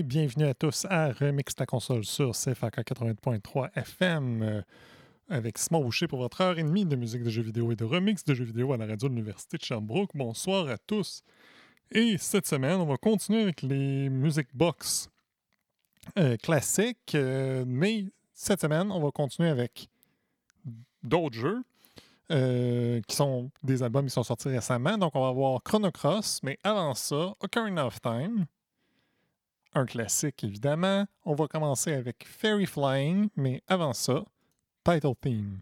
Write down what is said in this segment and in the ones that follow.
Bienvenue à tous à Remix ta console sur CFAK 80.3 FM avec Simon Boucher pour votre heure et demie de musique de jeux vidéo et de remix de jeux vidéo à la radio de l'Université de Sherbrooke. Bonsoir à tous. Et cette semaine, on va continuer avec les Music Box euh, classiques, euh, mais cette semaine, on va continuer avec d'autres jeux. euh, qui sont des albums qui sont sortis récemment. Donc, on va avoir Chrono Cross, mais avant ça, Ocarina of Time, un classique évidemment. On va commencer avec Fairy Flying, mais avant ça, Title Theme.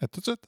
À tout de suite.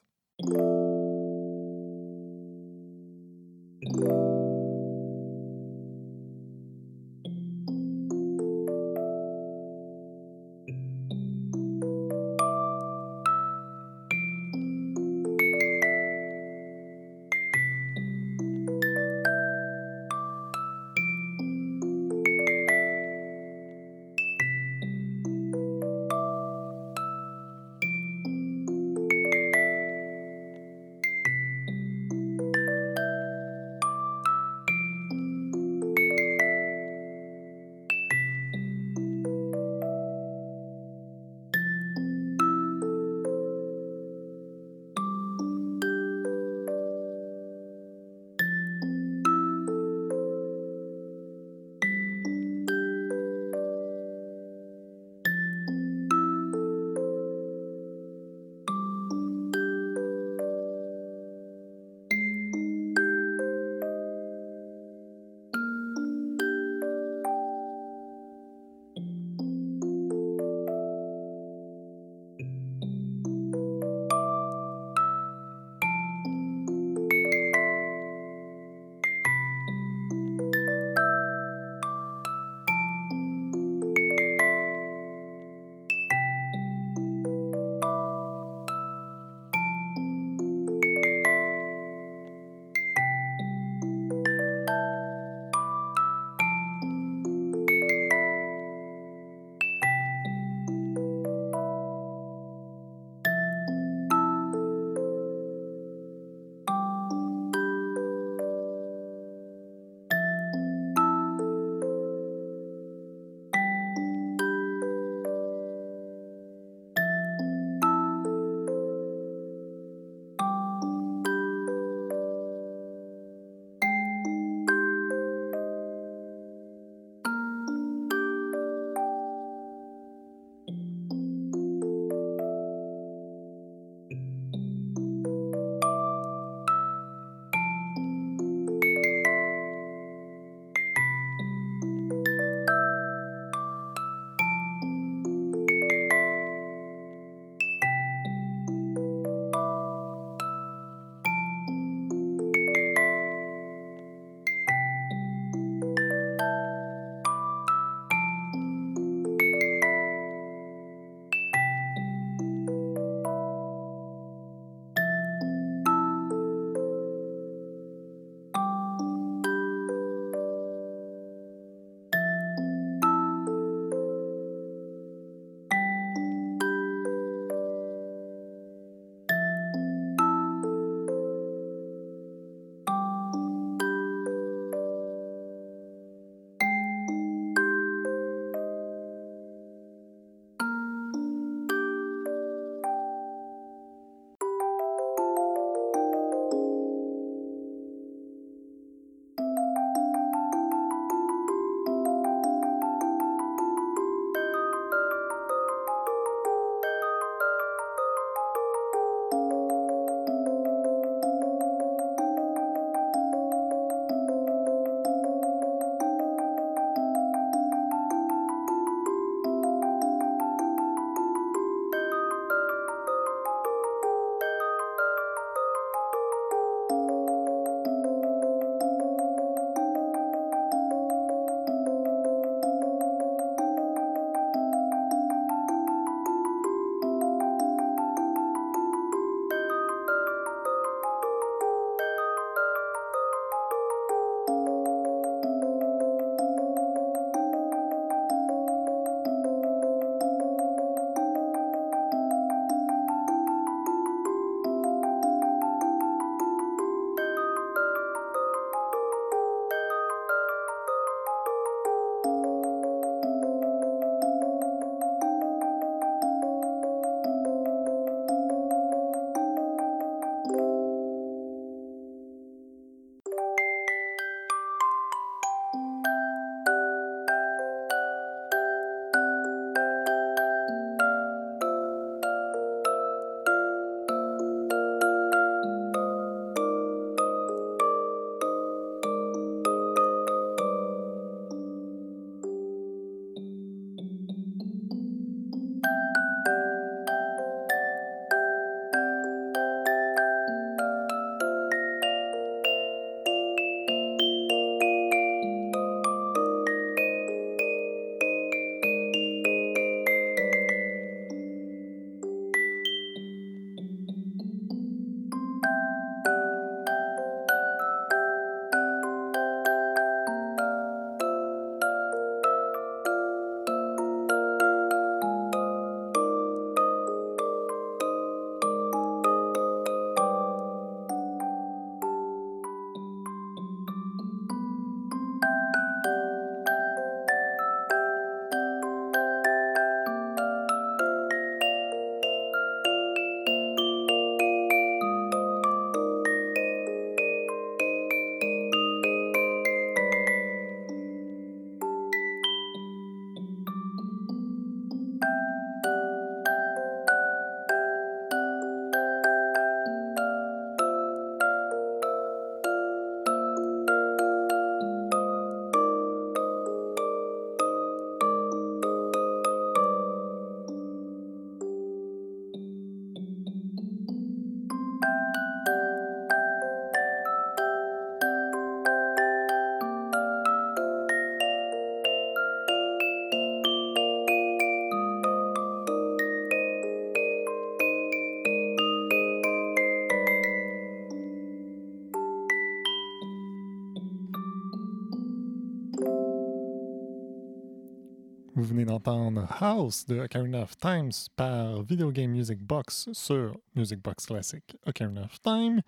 Vous venez d'entendre House de Ocarina of Times par Video Game Music Box sur Music Box Classic Ocarina of Time.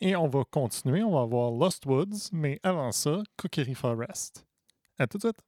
Et on va continuer, on va voir Lost Woods, mais avant ça, Cookery Forest. À tout de suite!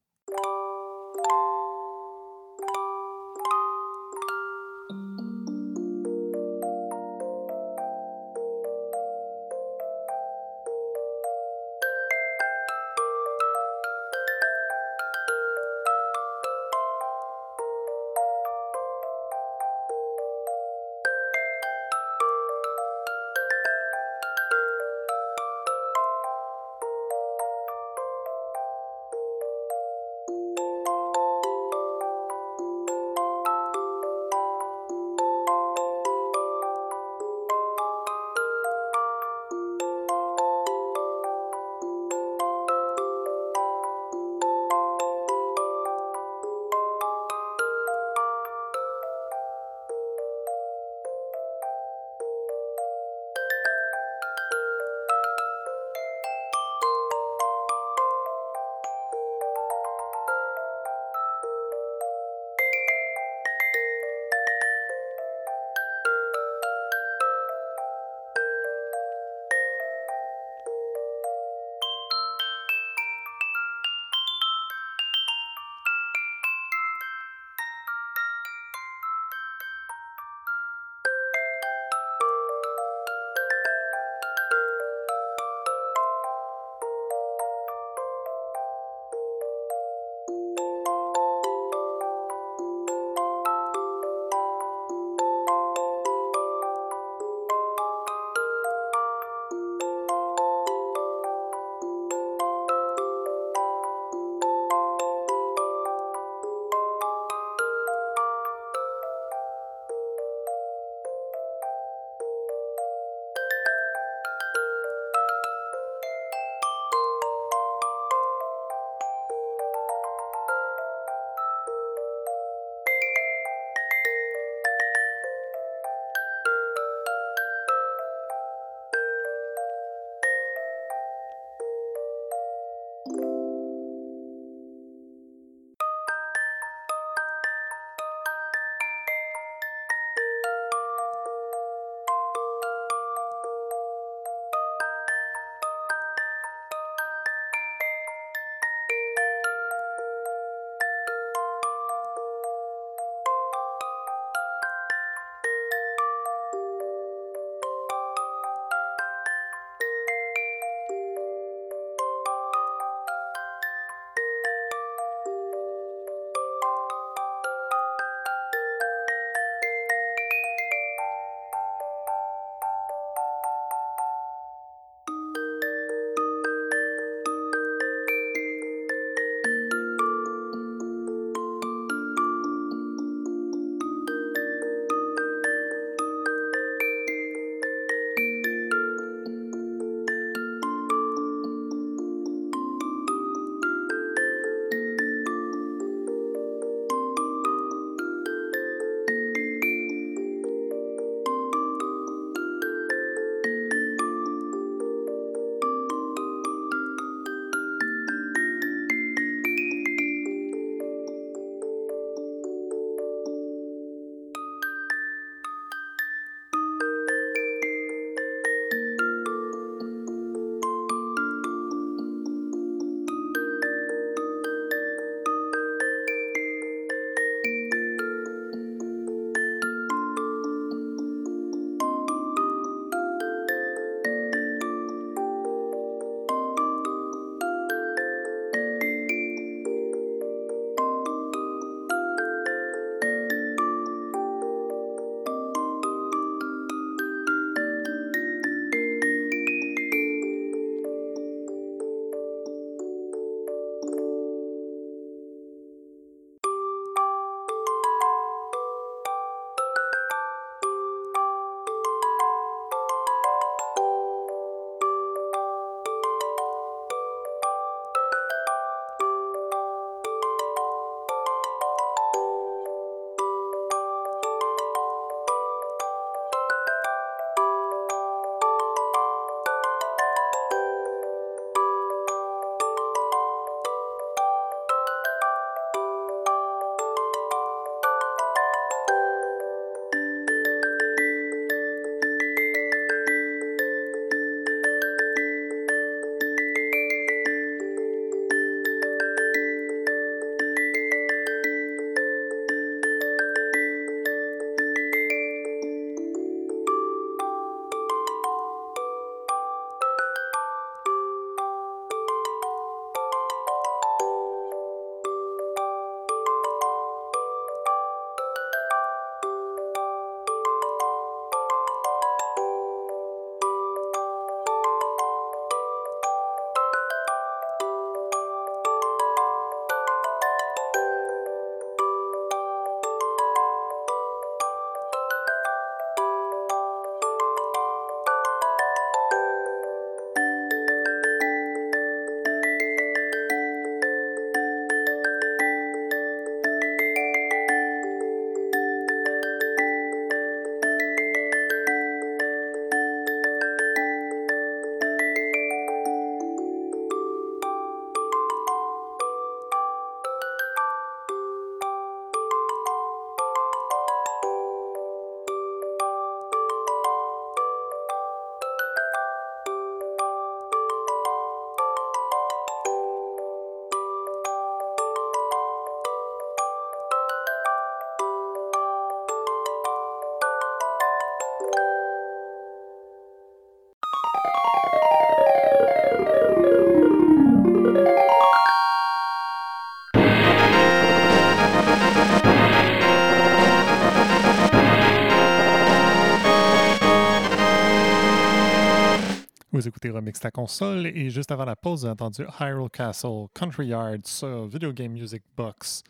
Remix ta console et juste avant la pause, vous avez entendu Hyrule Castle, Country Yard sur Video Game Music Box,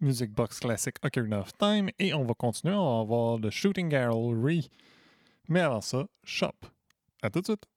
Music Box Classic Ocarina of Time et on va continuer, on va voir le Shooting Gallery. Mais avant ça, Shop. À tout de suite.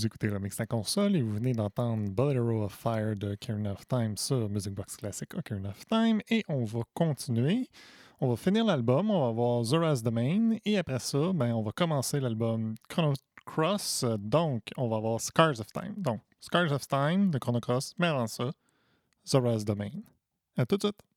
Vous écoutez Remix la console et vous venez d'entendre Bolero of Fire de Karen of Time sur Music Box Classic Karen of Time. Et on va continuer. On va finir l'album, on va voir Zora's Domain et après ça, ben, on va commencer l'album Chrono Cross. Donc, on va voir Scars of Time. Donc, Scars of Time de Chrono Cross, mais avant ça, Zora's Domain. À tout de suite.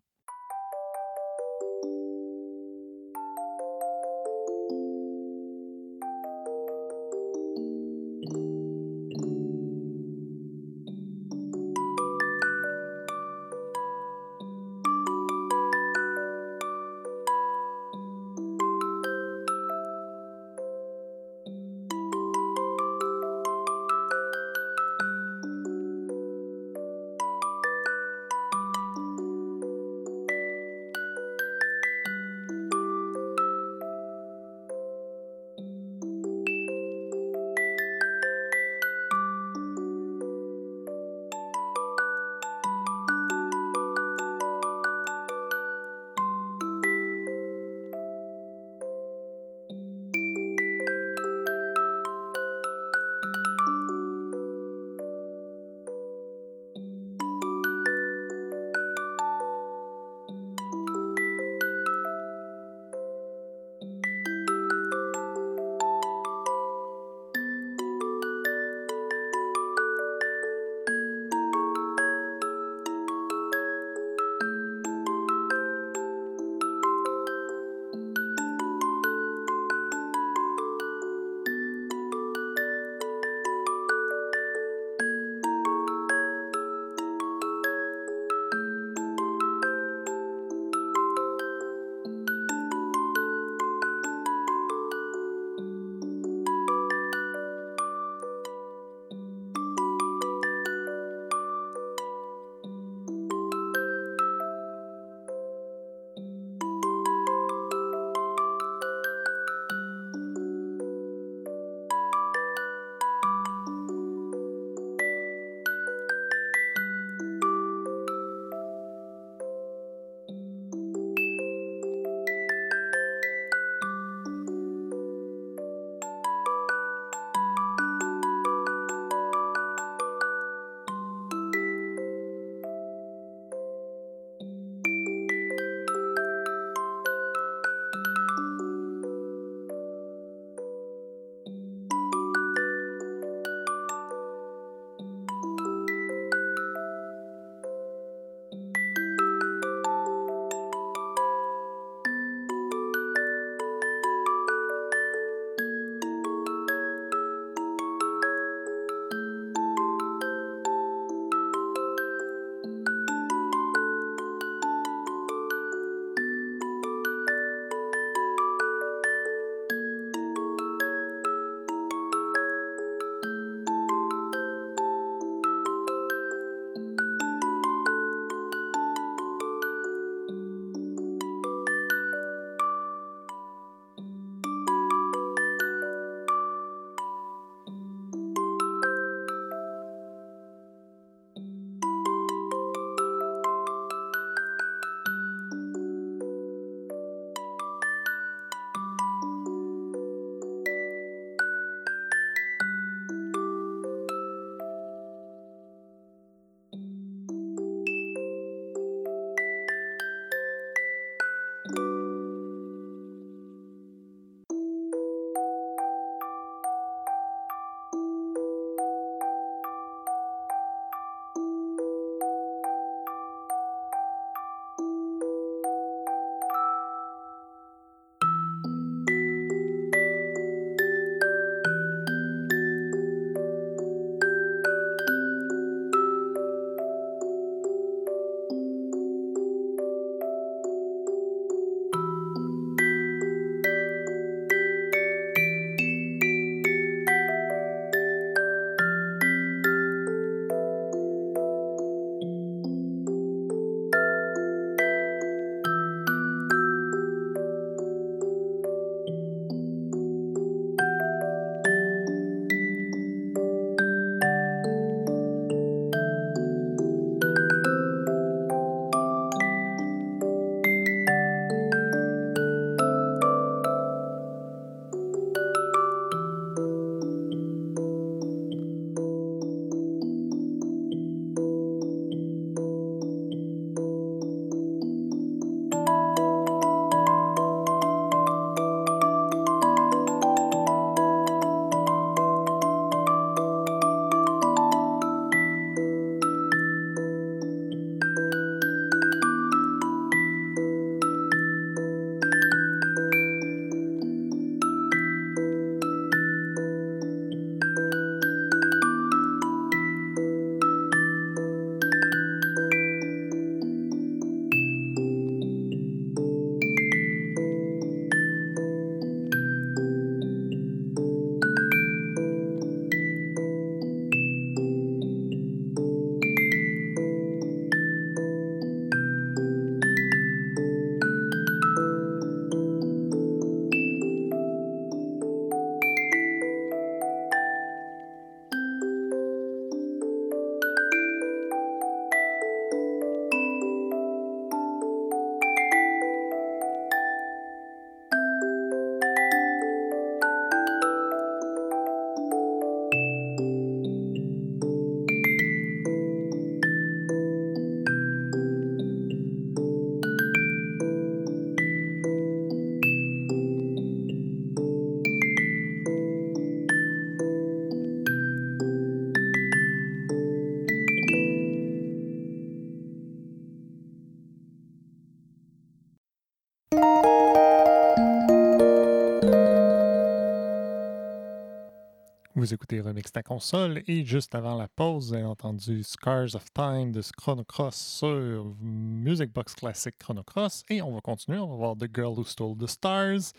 Vous écoutez Remix ta console et juste avant la pause, vous entendu Scars of Time de Chrono Cross sur Music Box Classic Chrono Cross et on va continuer, on va voir The Girl Who Stole the Stars.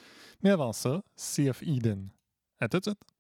Mais avant ça, Sea of Eden. À tout de suite!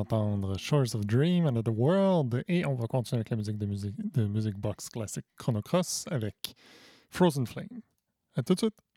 D'entendre Shores of Dream, Another World, et on va continuer avec la musique de musique, de music box classique Chrono Cross avec Frozen Flame. À tout de suite!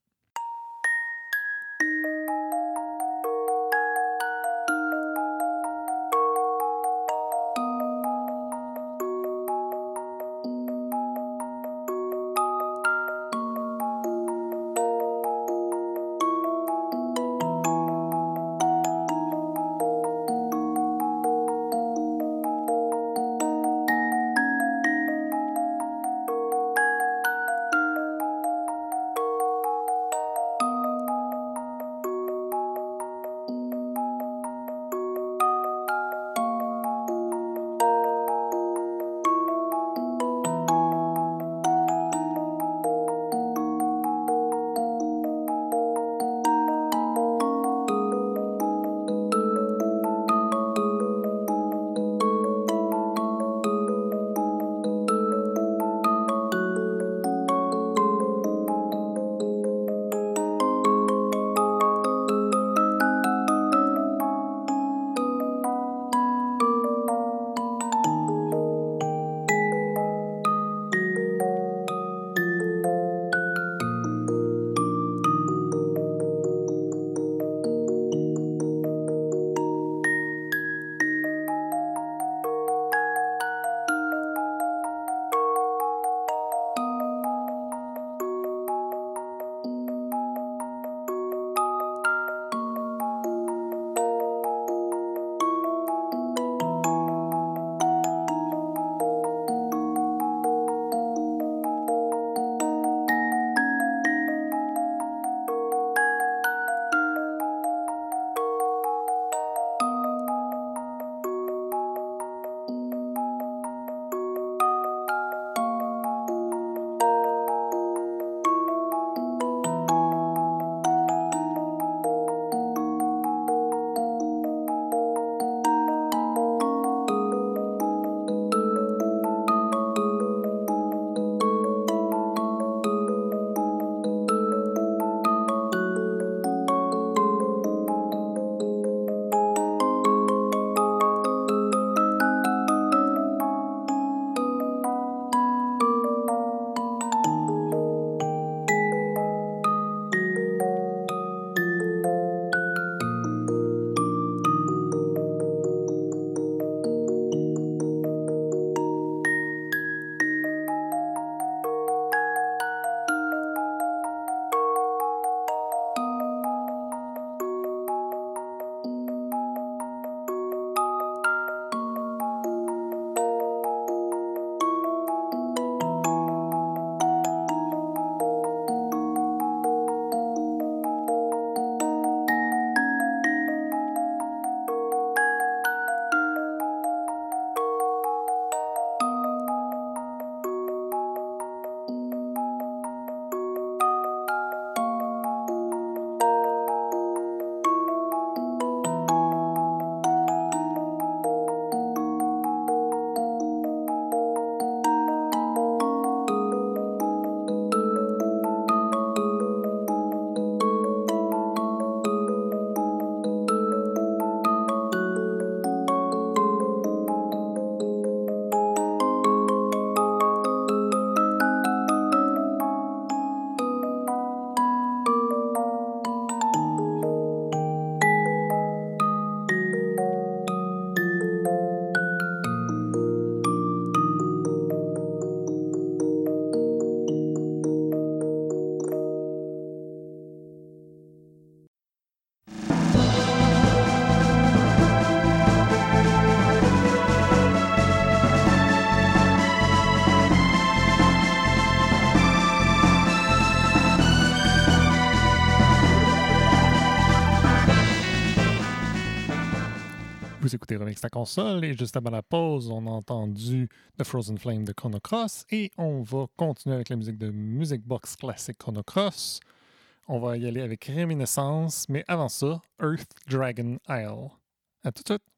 Console. Et juste avant la pause, on a entendu The Frozen Flame de Chrono Cross. Et on va continuer avec la musique de Music Box classique Chrono Cross. On va y aller avec Réminiscence, mais avant ça, Earth Dragon Isle. À tout de suite!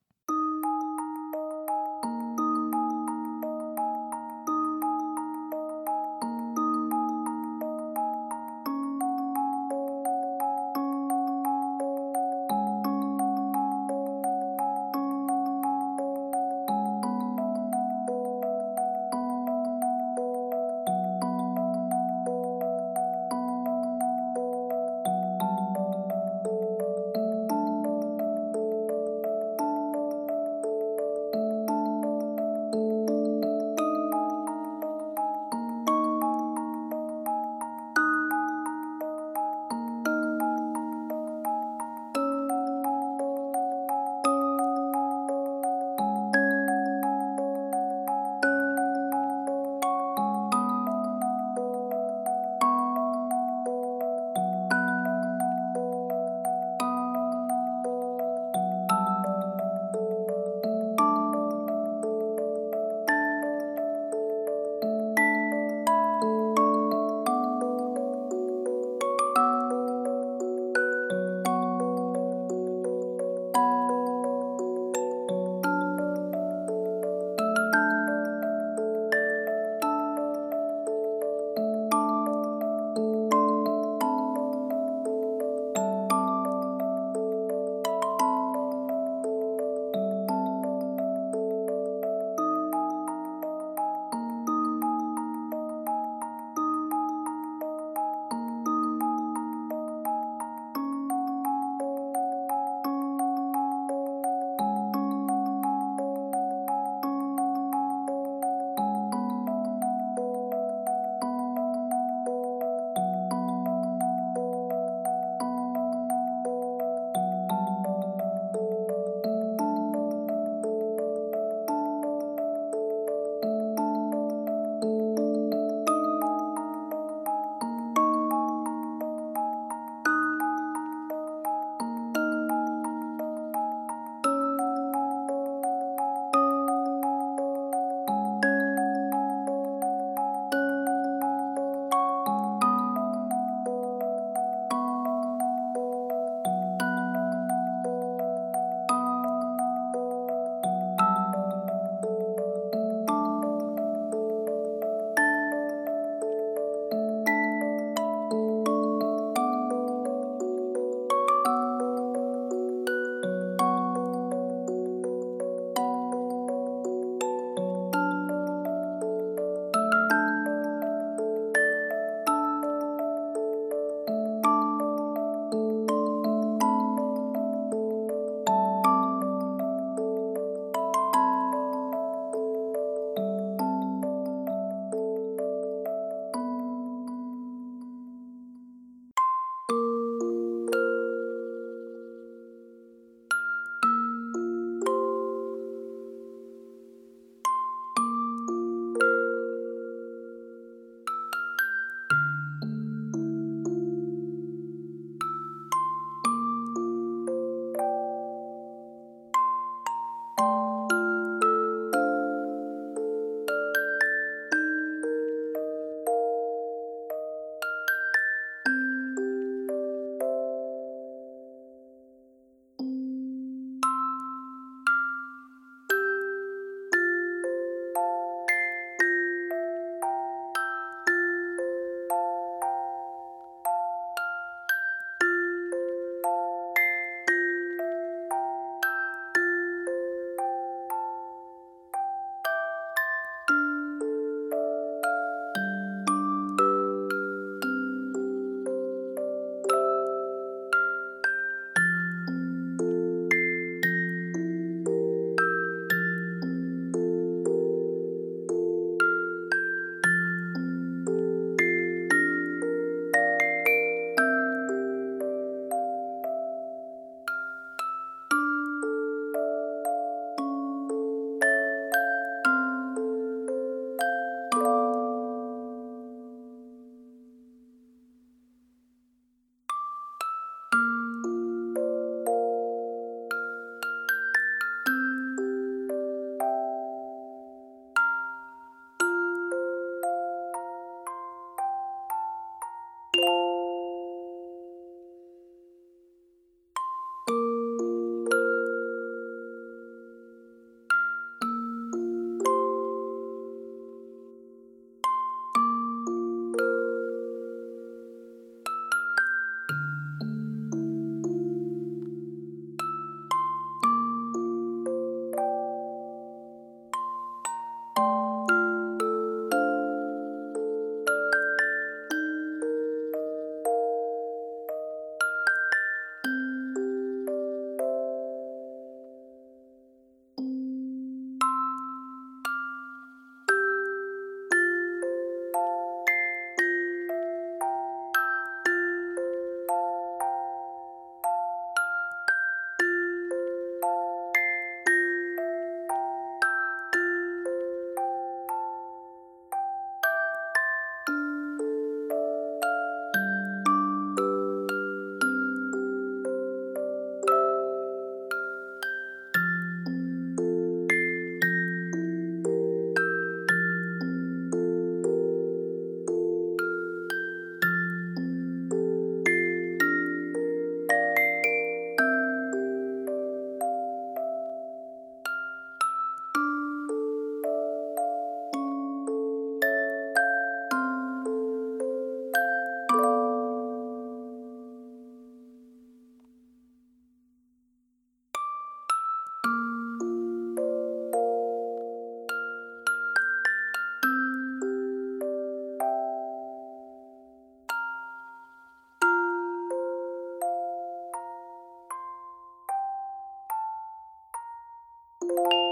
Vous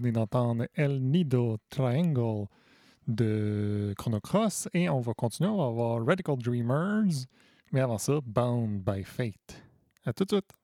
venez d'entendre El Nido Triangle de Chrono Cross et on va continuer. On va avoir Radical Dreamers, mais avant ça, Bound by Fate. À tout de suite!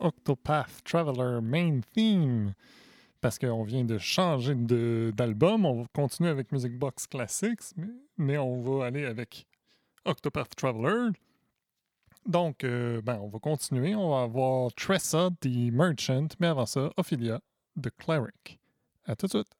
Octopath Traveler Main Theme parce qu'on vient de changer d'album. On va continuer avec Music Box Classics, mais, mais, on va aller avec Octopath Traveler. Donc, euh, ben, on va continuer. On va avoir Tressa, The Merchant, mais avant ça, Ophelia, The Cleric. À tout de suite.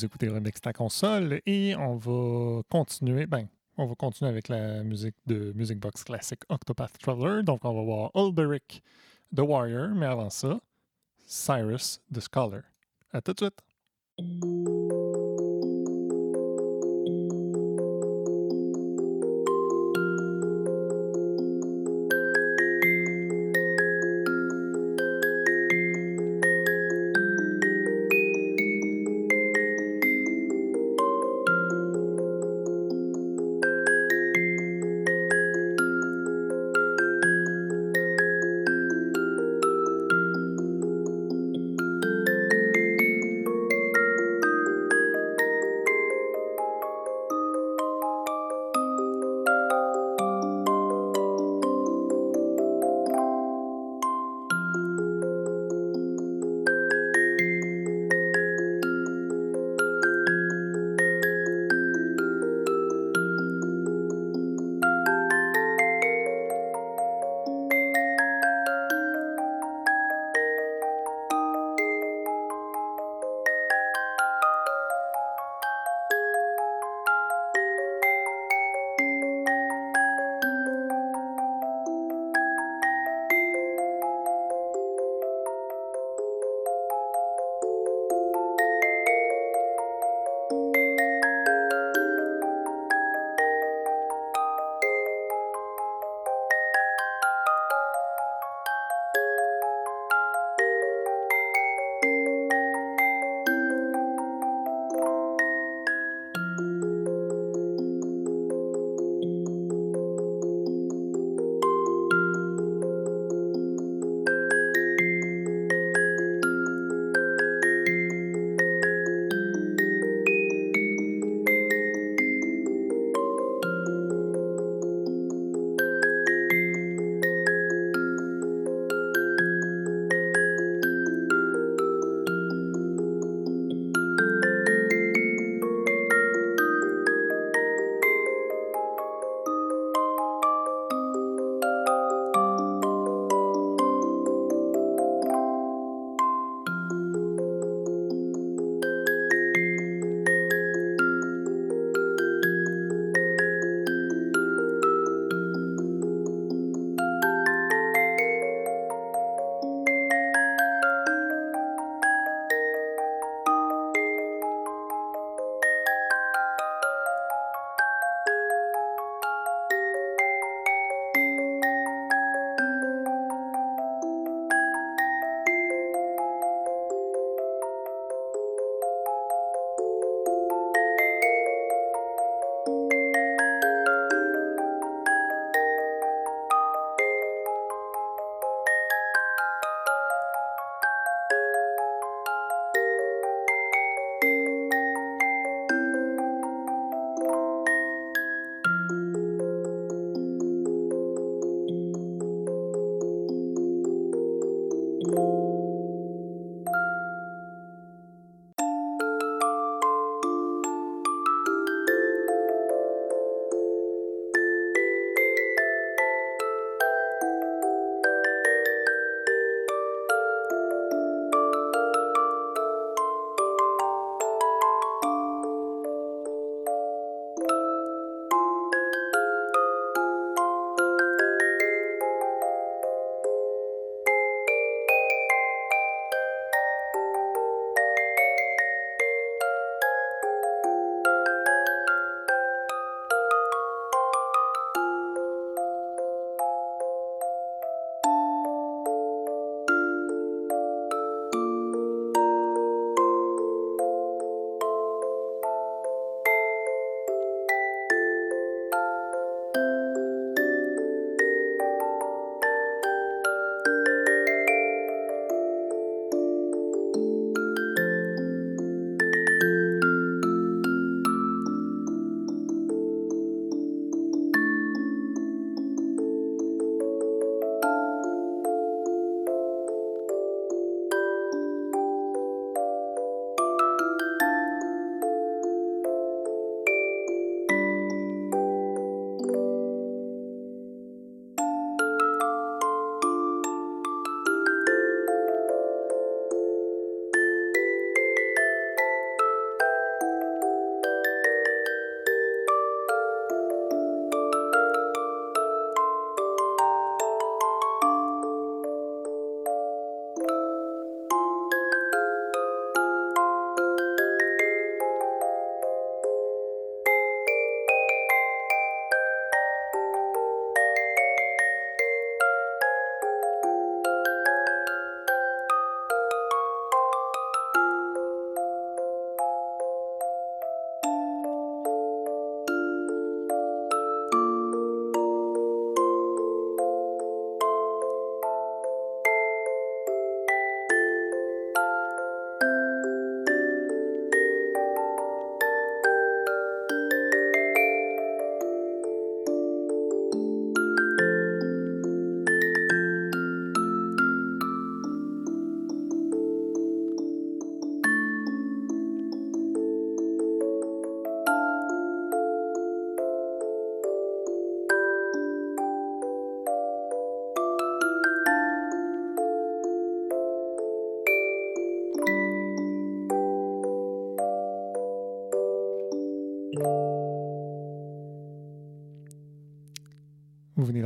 Vous écoutez Remix ta console et on va continuer. Ben, on va continuer avec la musique de Music Box Classic Octopath Traveler. Donc, on va voir Ulberic The Warrior, mais avant ça, Cyrus the Scholar. À tout de suite!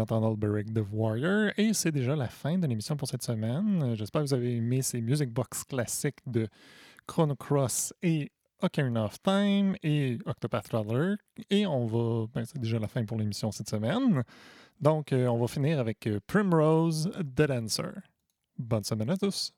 D'entendre Beric the Warrior. Et c'est déjà la fin de l'émission pour cette semaine. J'espère que vous avez aimé ces Music Box classiques de Chrono Cross et Ocarina of Time et Octopath Traveler. Et on va. Ben, c'est déjà la fin pour l'émission cette semaine. Donc, euh, on va finir avec euh, Primrose the Dancer. Bonne semaine à tous!